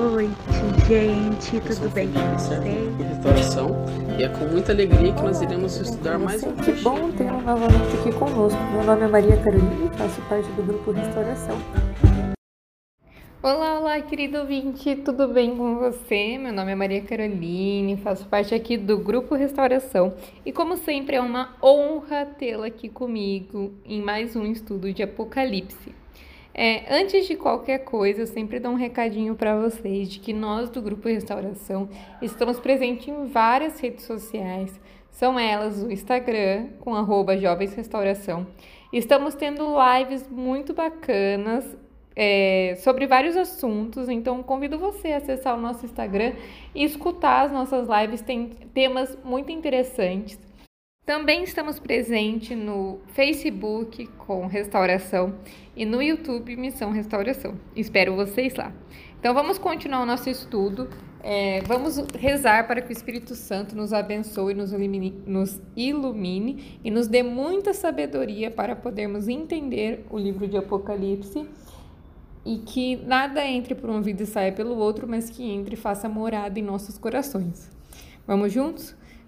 Boa noite, gente. Tudo bem com vocês? Restauração e é com muita alegria que nós iremos estudar mais um Que bom tê-lo novamente aqui conosco. Meu nome é Maria Carolina e faço parte do grupo Restauração. Olá, olá, querido ouvinte, tudo bem com você? Meu nome é Maria Caroline, faço parte aqui do Grupo Restauração e, como sempre, é uma honra tê-la aqui comigo em mais um estudo de Apocalipse. É, antes de qualquer coisa, eu sempre dou um recadinho para vocês de que nós do Grupo Restauração estamos presentes em várias redes sociais, são elas o Instagram, com arroba Jovens Restauração. Estamos tendo lives muito bacanas é, sobre vários assuntos, então convido você a acessar o nosso Instagram e escutar as nossas lives, tem temas muito interessantes. Também estamos presentes no Facebook com Restauração e no YouTube Missão Restauração. Espero vocês lá. Então vamos continuar o nosso estudo. É, vamos rezar para que o Espírito Santo nos abençoe, nos ilumine, nos ilumine e nos dê muita sabedoria para podermos entender o livro de Apocalipse e que nada entre por um ouvido e saia pelo outro, mas que entre e faça morada em nossos corações. Vamos juntos?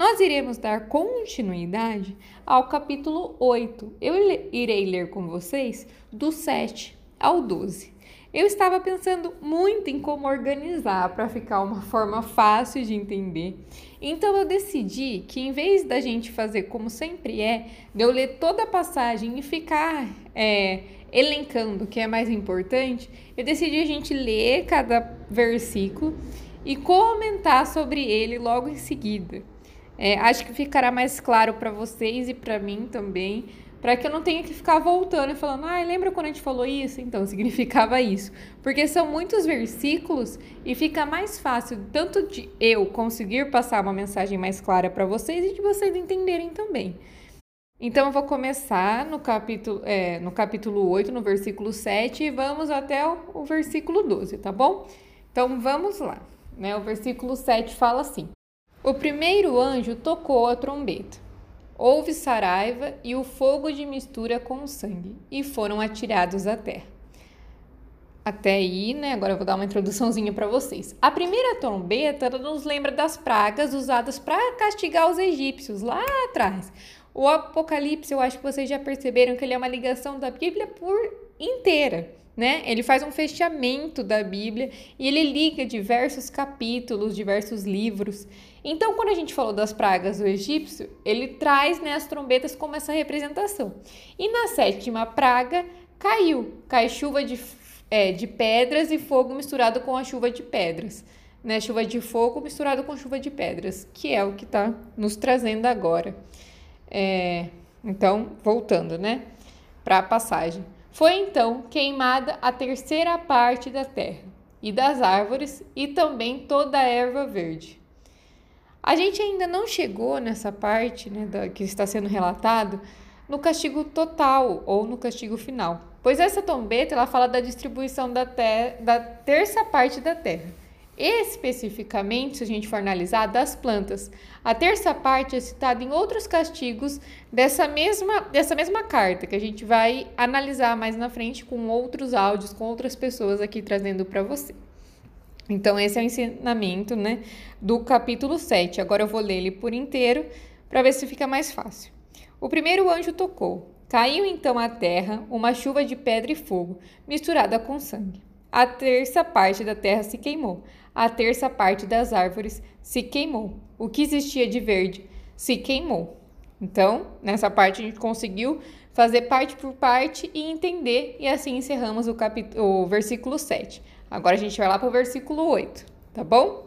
Nós iremos dar continuidade ao capítulo 8. Eu irei ler com vocês do 7 ao 12. Eu estava pensando muito em como organizar para ficar uma forma fácil de entender. Então eu decidi que em vez da gente fazer como sempre é, de eu ler toda a passagem e ficar é, elencando o que é mais importante, eu decidi a gente ler cada versículo e comentar sobre ele logo em seguida. É, acho que ficará mais claro para vocês e para mim também, para que eu não tenha que ficar voltando e falando, ah, lembra quando a gente falou isso? Então, significava isso. Porque são muitos versículos e fica mais fácil tanto de eu conseguir passar uma mensagem mais clara para vocês e de vocês entenderem também. Então, eu vou começar no capítulo, é, no capítulo 8, no versículo 7, e vamos até o, o versículo 12, tá bom? Então, vamos lá. Né? O versículo 7 fala assim. O primeiro anjo tocou a trombeta. Houve saraiva e o fogo de mistura com o sangue, e foram atirados à terra. Até aí, né? Agora eu vou dar uma introduçãozinha para vocês. A primeira trombeta nos lembra das pragas usadas para castigar os egípcios lá atrás. O Apocalipse, eu acho que vocês já perceberam que ele é uma ligação da Bíblia por inteira né? Ele faz um fechamento da Bíblia e ele liga diversos capítulos, diversos livros. Então, quando a gente falou das pragas do egípcio, ele traz né, as trombetas como essa representação. E na sétima praga caiu, cai chuva de, é, de pedras e fogo misturado com a chuva de pedras. Né? Chuva de fogo misturado com chuva de pedras, que é o que está nos trazendo agora. É, então, voltando, né, para a passagem. Foi então queimada a terceira parte da terra e das árvores e também toda a erva verde. A gente ainda não chegou nessa parte né, da, que está sendo relatado no castigo total ou no castigo final, pois essa trombeta ela fala da distribuição da, da terça parte da terra. Especificamente, se a gente for analisar, das plantas. A terça parte é citada em outros castigos dessa mesma, dessa mesma carta, que a gente vai analisar mais na frente com outros áudios, com outras pessoas aqui trazendo para você. Então, esse é o ensinamento né, do capítulo 7. Agora eu vou ler ele por inteiro para ver se fica mais fácil. O primeiro anjo tocou. Caiu então à terra uma chuva de pedra e fogo, misturada com sangue. A terça parte da terra se queimou, a terça parte das árvores se queimou. O que existia de verde se queimou. Então, nessa parte a gente conseguiu fazer parte por parte e entender, e assim encerramos o, capítulo, o versículo 7. Agora a gente vai lá para o versículo 8, tá bom?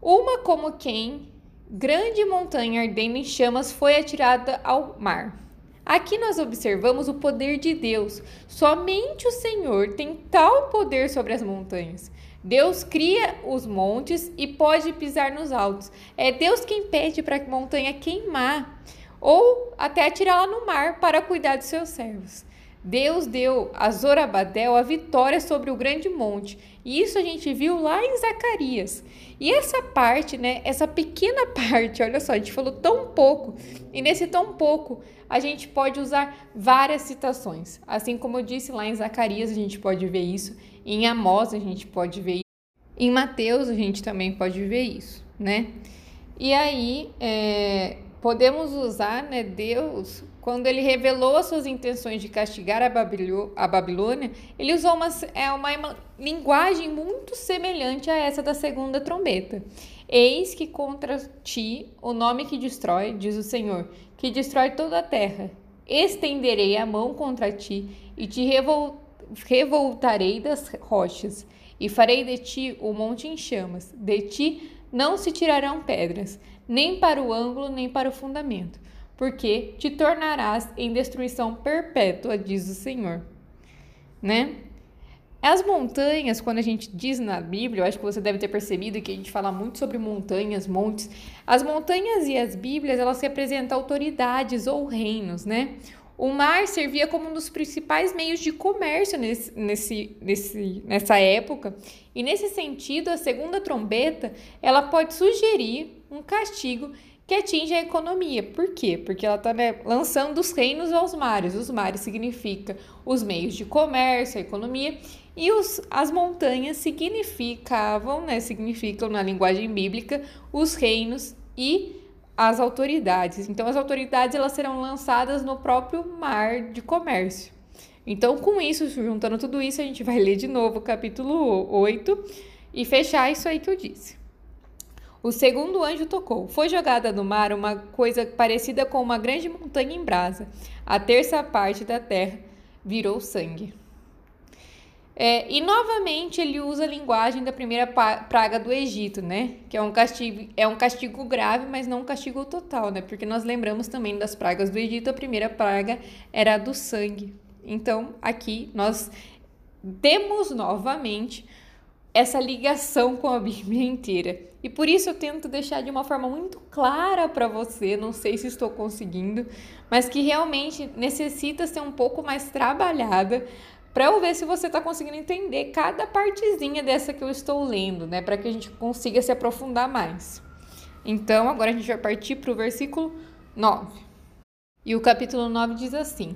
Uma como quem grande montanha ardendo em chamas foi atirada ao mar. Aqui nós observamos o poder de Deus. Somente o Senhor tem tal poder sobre as montanhas. Deus cria os montes e pode pisar nos altos. É Deus quem pede para a montanha queimar ou até atirá-la no mar para cuidar dos seus servos. Deus deu a Zorabadel a vitória sobre o grande monte. E isso a gente viu lá em Zacarias. E essa parte, né, essa pequena parte, olha só, a gente falou tão pouco. E nesse tão pouco, a gente pode usar várias citações. Assim como eu disse lá em Zacarias, a gente pode ver isso. Em Amós, a gente pode ver isso. Em Mateus, a gente também pode ver isso, né? E aí, é, podemos usar, né, Deus quando ele revelou as suas intenções de castigar a, Babilônia, ele usou uma, é, uma linguagem muito semelhante a essa da segunda trombeta. Eis que contra ti o nome que destrói, diz o Senhor, que destrói toda a terra. Estenderei a mão contra ti e te revol revoltarei das rochas, e farei de ti o monte em chamas. De ti não se tirarão pedras, nem para o ângulo, nem para o fundamento porque te tornarás em destruição perpétua, diz o Senhor. Né? As montanhas, quando a gente diz na Bíblia, eu acho que você deve ter percebido que a gente fala muito sobre montanhas, montes. As montanhas e as Bíblias, elas representam autoridades ou reinos, né? O mar servia como um dos principais meios de comércio nesse, nesse, nesse, nessa época. E nesse sentido, a segunda trombeta, ela pode sugerir um castigo que atinge a economia. Por quê? Porque ela está né, lançando os reinos aos mares. Os mares significa os meios de comércio, a economia, e os, as montanhas significavam, né, significam na linguagem bíblica, os reinos e as autoridades. Então, as autoridades elas serão lançadas no próprio mar de comércio. Então, com isso, juntando tudo isso, a gente vai ler de novo o capítulo 8 e fechar isso aí que eu disse. O segundo anjo tocou. Foi jogada no mar uma coisa parecida com uma grande montanha em brasa. A terça parte da terra virou sangue. É, e novamente ele usa a linguagem da primeira praga do Egito, né? Que é um castigo, é um castigo grave, mas não um castigo total, né? Porque nós lembramos também das pragas do Egito, a primeira praga era a do sangue. Então, aqui nós temos novamente essa ligação com a Bíblia inteira. E por isso eu tento deixar de uma forma muito clara para você, não sei se estou conseguindo, mas que realmente necessita ser um pouco mais trabalhada para eu ver se você está conseguindo entender cada partezinha dessa que eu estou lendo, né, para que a gente consiga se aprofundar mais. Então, agora a gente vai partir para o versículo 9. E o capítulo 9 diz assim: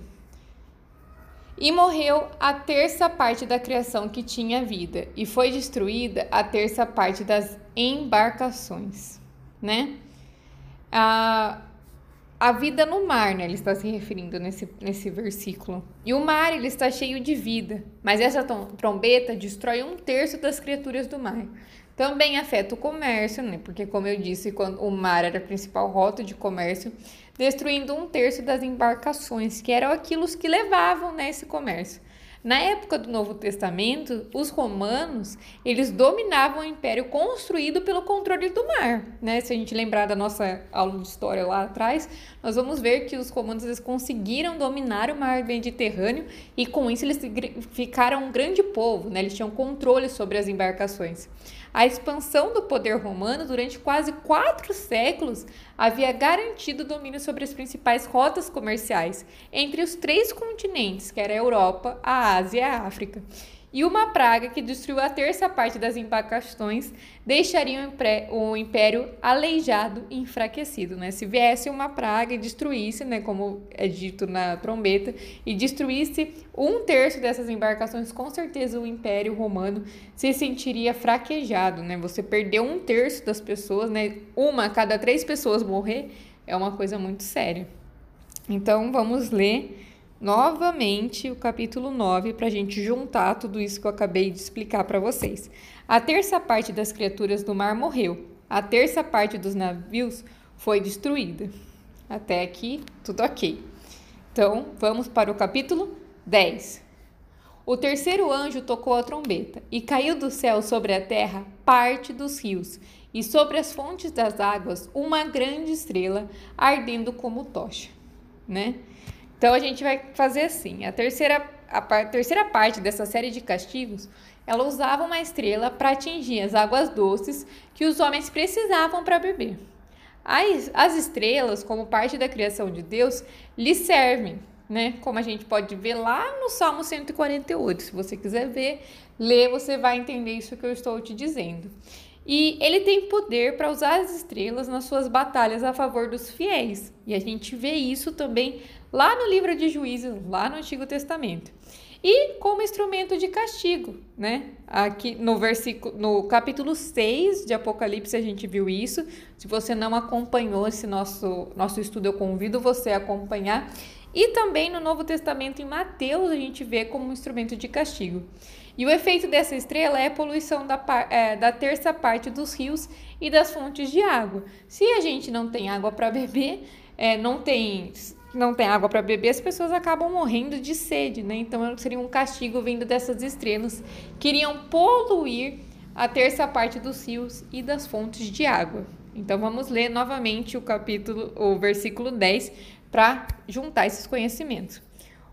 e morreu a terça parte da criação que tinha vida, e foi destruída a terça parte das embarcações, né? A, a vida no mar, né? Ele está se referindo nesse, nesse versículo. E o mar, ele está cheio de vida, mas essa trombeta destrói um terço das criaturas do mar. Também afeta o comércio, né? Porque, como eu disse, quando o mar era a principal rota de comércio, destruindo um terço das embarcações, que eram aquilo que levavam né, esse comércio. Na época do Novo Testamento, os romanos, eles dominavam o império construído pelo controle do mar, né? Se a gente lembrar da nossa aula de história lá atrás, nós vamos ver que os romanos eles conseguiram dominar o mar Mediterrâneo e com isso eles ficaram um grande povo, né? Eles tinham controle sobre as embarcações. A expansão do poder romano durante quase quatro séculos havia garantido domínio sobre as principais rotas comerciais entre os três continentes, que era a Europa, a Ásia e a África e uma praga que destruiu a terça parte das embarcações deixaria o império aleijado e enfraquecido. Né? Se viesse uma praga e destruísse, né, como é dito na trombeta, e destruísse um terço dessas embarcações, com certeza o império romano se sentiria fraquejado. Né? Você perdeu um terço das pessoas, né? uma a cada três pessoas morrer, é uma coisa muito séria. Então vamos ler novamente o capítulo 9 para a gente juntar tudo isso que eu acabei de explicar para vocês. A terça parte das criaturas do mar morreu, a terça parte dos navios foi destruída. Até aqui, tudo ok. Então, vamos para o capítulo 10. O terceiro anjo tocou a trombeta, e caiu do céu sobre a terra parte dos rios, e sobre as fontes das águas uma grande estrela ardendo como tocha, né? Então a gente vai fazer assim, a terceira a, a terceira parte dessa série de castigos, ela usava uma estrela para atingir as águas doces que os homens precisavam para beber. As, as estrelas, como parte da criação de Deus, lhe servem, né? Como a gente pode ver lá no Salmo 148. Se você quiser ver, ler, você vai entender isso que eu estou te dizendo. E ele tem poder para usar as estrelas nas suas batalhas a favor dos fiéis. E a gente vê isso também lá no livro de Juízes, lá no Antigo Testamento. E como instrumento de castigo, né? Aqui no versículo, no capítulo 6 de Apocalipse a gente viu isso. Se você não acompanhou esse nosso nosso estudo, eu convido você a acompanhar. E também no Novo Testamento em Mateus a gente vê como instrumento de castigo. E o efeito dessa estrela é a poluição da, é, da terça parte dos rios e das fontes de água. Se a gente não tem água para beber, é, não tem não tem água para beber, as pessoas acabam morrendo de sede, né? Então seria um castigo vindo dessas estrelas que iriam poluir a terça parte dos rios e das fontes de água. Então vamos ler novamente o capítulo, o versículo 10 para juntar esses conhecimentos.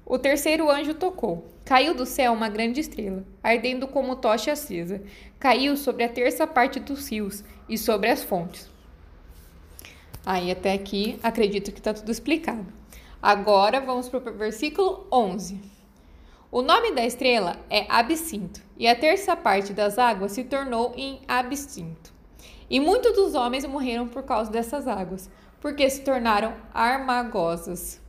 O terceiro anjo tocou. Caiu do céu uma grande estrela, ardendo como tocha acesa. Caiu sobre a terça parte dos rios e sobre as fontes. Aí até aqui acredito que está tudo explicado. Agora vamos para o versículo 11. O nome da estrela é Absinto, e a terça parte das águas se tornou em absinto. E muitos dos homens morreram por causa dessas águas, porque se tornaram armagosas.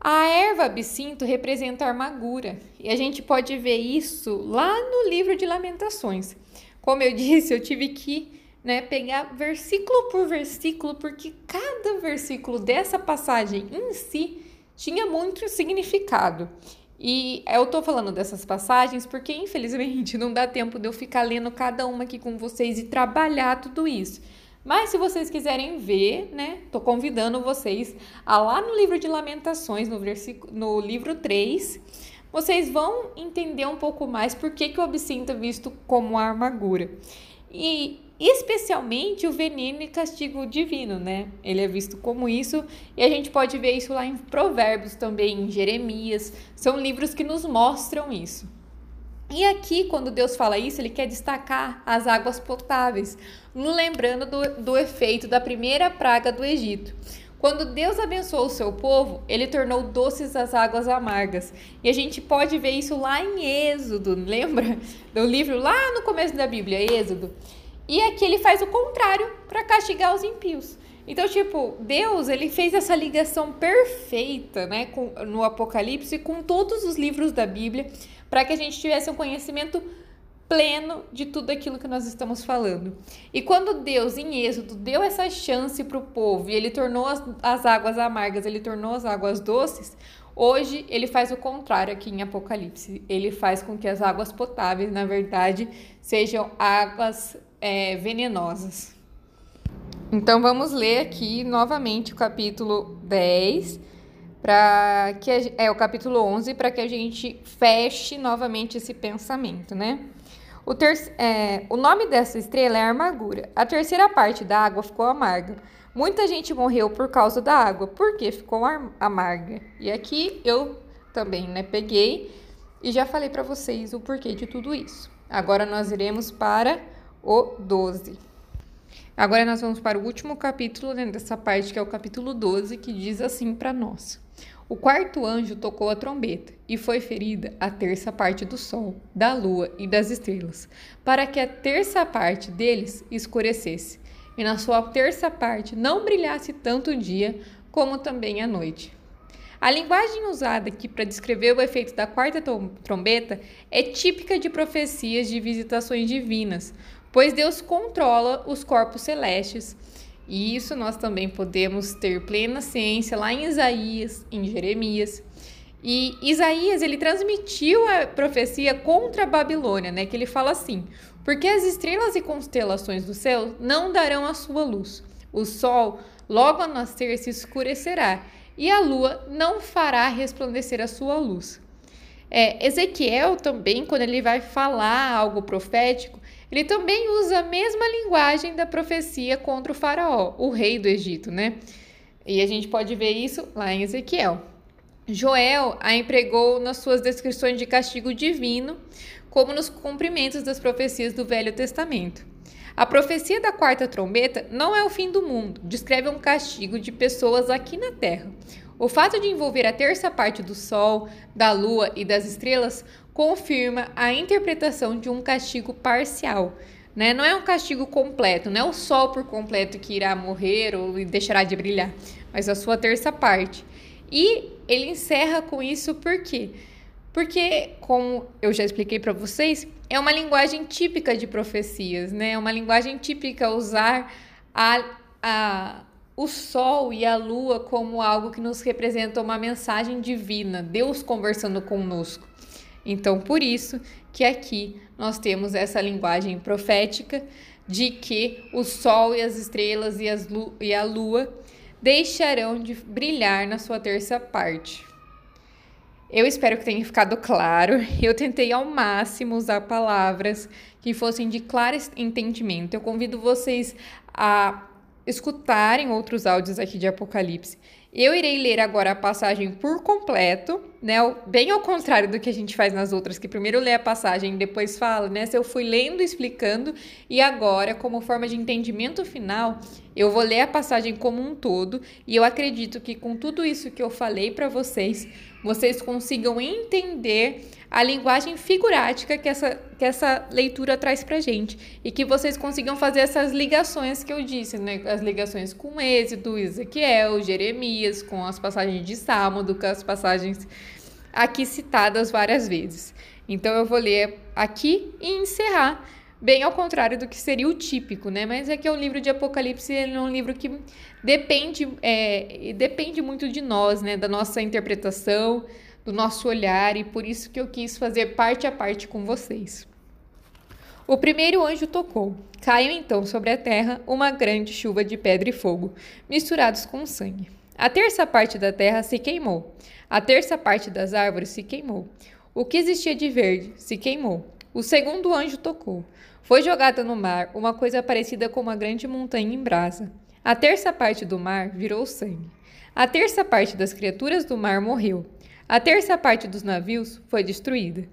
A erva absinto representa a amargura, e a gente pode ver isso lá no livro de Lamentações. Como eu disse, eu tive que né, pegar versículo por versículo, porque cada versículo dessa passagem em si tinha muito significado. E eu tô falando dessas passagens porque, infelizmente, não dá tempo de eu ficar lendo cada uma aqui com vocês e trabalhar tudo isso. Mas se vocês quiserem ver, né, tô convidando vocês a lá no livro de Lamentações, no versículo no livro 3, vocês vão entender um pouco mais por que, que o absinto é visto como amargura. E especialmente o veneno e castigo divino, né? Ele é visto como isso, e a gente pode ver isso lá em Provérbios também, em Jeremias. São livros que nos mostram isso. E aqui, quando Deus fala isso, ele quer destacar as águas potáveis, lembrando do, do efeito da primeira praga do Egito. Quando Deus abençoou o seu povo, ele tornou doces as águas amargas. E a gente pode ver isso lá em Êxodo, lembra? Do livro lá no começo da Bíblia, Êxodo. E aqui ele faz o contrário para castigar os impíos. Então, tipo, Deus, ele fez essa ligação perfeita, né, com, no Apocalipse com todos os livros da Bíblia para que a gente tivesse um conhecimento pleno de tudo aquilo que nós estamos falando. E quando Deus, em Êxodo, deu essa chance para o povo e ele tornou as, as águas amargas, ele tornou as águas doces, hoje ele faz o contrário aqui em Apocalipse. Ele faz com que as águas potáveis, na verdade, sejam águas é, venenosas. Então vamos ler aqui novamente o capítulo 10 para que a, é o capítulo 11 para que a gente feche novamente esse pensamento, né? O, ter, é, o nome dessa estrela é amargura. A terceira parte da água ficou amarga. Muita gente morreu por causa da água, porque ficou amarga. E aqui eu também, né, peguei e já falei para vocês o porquê de tudo isso. Agora nós iremos para o 12. Agora nós vamos para o último capítulo né, dessa parte, que é o capítulo 12, que diz assim para nós: o quarto anjo tocou a trombeta, e foi ferida a terça parte do sol, da lua e das estrelas, para que a terça parte deles escurecesse, e na sua terça parte não brilhasse tanto o dia como também a noite. A linguagem usada aqui para descrever o efeito da quarta trombeta é típica de profecias de visitações divinas, pois Deus controla os corpos celestes e isso nós também podemos ter plena ciência lá em Isaías, em Jeremias. E Isaías, ele transmitiu a profecia contra a Babilônia, né? Que ele fala assim: Porque as estrelas e constelações do céu não darão a sua luz, O sol, logo ao nascer, se escurecerá, e a lua não fará resplandecer a sua luz. É, Ezequiel também, quando ele vai falar algo profético, ele também usa a mesma linguagem da profecia contra o faraó, o rei do Egito, né? E a gente pode ver isso lá em Ezequiel. Joel a empregou nas suas descrições de castigo divino, como nos cumprimentos das profecias do Velho Testamento. A profecia da quarta trombeta não é o fim do mundo, descreve um castigo de pessoas aqui na Terra. O fato de envolver a terça parte do Sol, da Lua e das estrelas confirma a interpretação de um castigo parcial. Né? Não é um castigo completo, não é o Sol por completo que irá morrer ou deixará de brilhar, mas a sua terça parte. E ele encerra com isso por quê? Porque, como eu já expliquei para vocês, é uma linguagem típica de profecias, né? É uma linguagem típica usar a, a, o sol e a lua como algo que nos representa uma mensagem divina, Deus conversando conosco. Então, por isso que aqui nós temos essa linguagem profética de que o sol e as estrelas e, as e a lua deixarão de brilhar na sua terça parte. Eu espero que tenha ficado claro. Eu tentei ao máximo usar palavras que fossem de claro entendimento. Eu convido vocês a escutarem outros áudios aqui de Apocalipse. Eu irei ler agora a passagem por completo, né? Bem ao contrário do que a gente faz nas outras, que primeiro lê a passagem e depois fala, né? Se eu fui lendo, explicando, e agora, como forma de entendimento final, eu vou ler a passagem como um todo, e eu acredito que com tudo isso que eu falei para vocês, vocês consigam entender a linguagem figurática que essa, que essa leitura traz para gente e que vocês consigam fazer essas ligações que eu disse, né? As ligações com Êxodo, Ezequiel, Jeremias, com as passagens de Salmo, com as passagens aqui citadas várias vezes. Então eu vou ler aqui e encerrar bem ao contrário do que seria o típico, né? Mas é que é um livro de Apocalipse, ele é um livro que depende, é, depende muito de nós, né? Da nossa interpretação, do nosso olhar e por isso que eu quis fazer parte a parte com vocês. O primeiro anjo tocou. Caiu então sobre a terra uma grande chuva de pedra e fogo, misturados com sangue. A terça parte da terra se queimou. A terça parte das árvores se queimou. O que existia de verde se queimou. O segundo anjo tocou. Foi jogada no mar uma coisa parecida com uma grande montanha em brasa. A terça parte do mar virou sangue. A terça parte das criaturas do mar morreu. A terça parte dos navios foi destruída.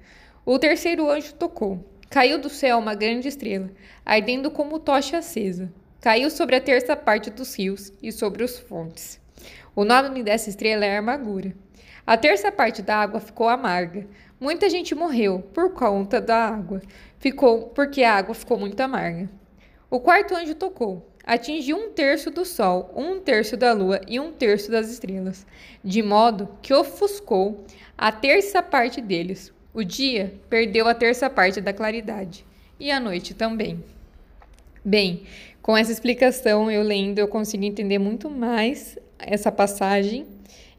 O terceiro anjo tocou. Caiu do céu uma grande estrela, ardendo como tocha acesa. Caiu sobre a terça parte dos rios e sobre os fontes. O nome dessa estrela é Amargura. A terça parte da água ficou amarga. Muita gente morreu por conta da água. Ficou porque a água ficou muito amarga. O quarto anjo tocou atingiu um terço do Sol, um terço da Lua e um terço das estrelas, de modo que ofuscou a terça parte deles. O dia perdeu a terça parte da claridade, e a noite também. Bem, com essa explicação, eu lendo, eu consigo entender muito mais essa passagem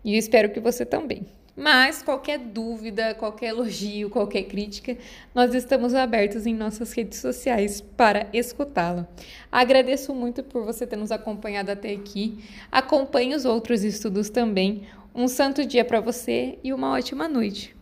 e espero que você também. Mas qualquer dúvida, qualquer elogio, qualquer crítica, nós estamos abertos em nossas redes sociais para escutá-lo. Agradeço muito por você ter nos acompanhado até aqui. Acompanhe os outros estudos também. Um santo dia para você e uma ótima noite.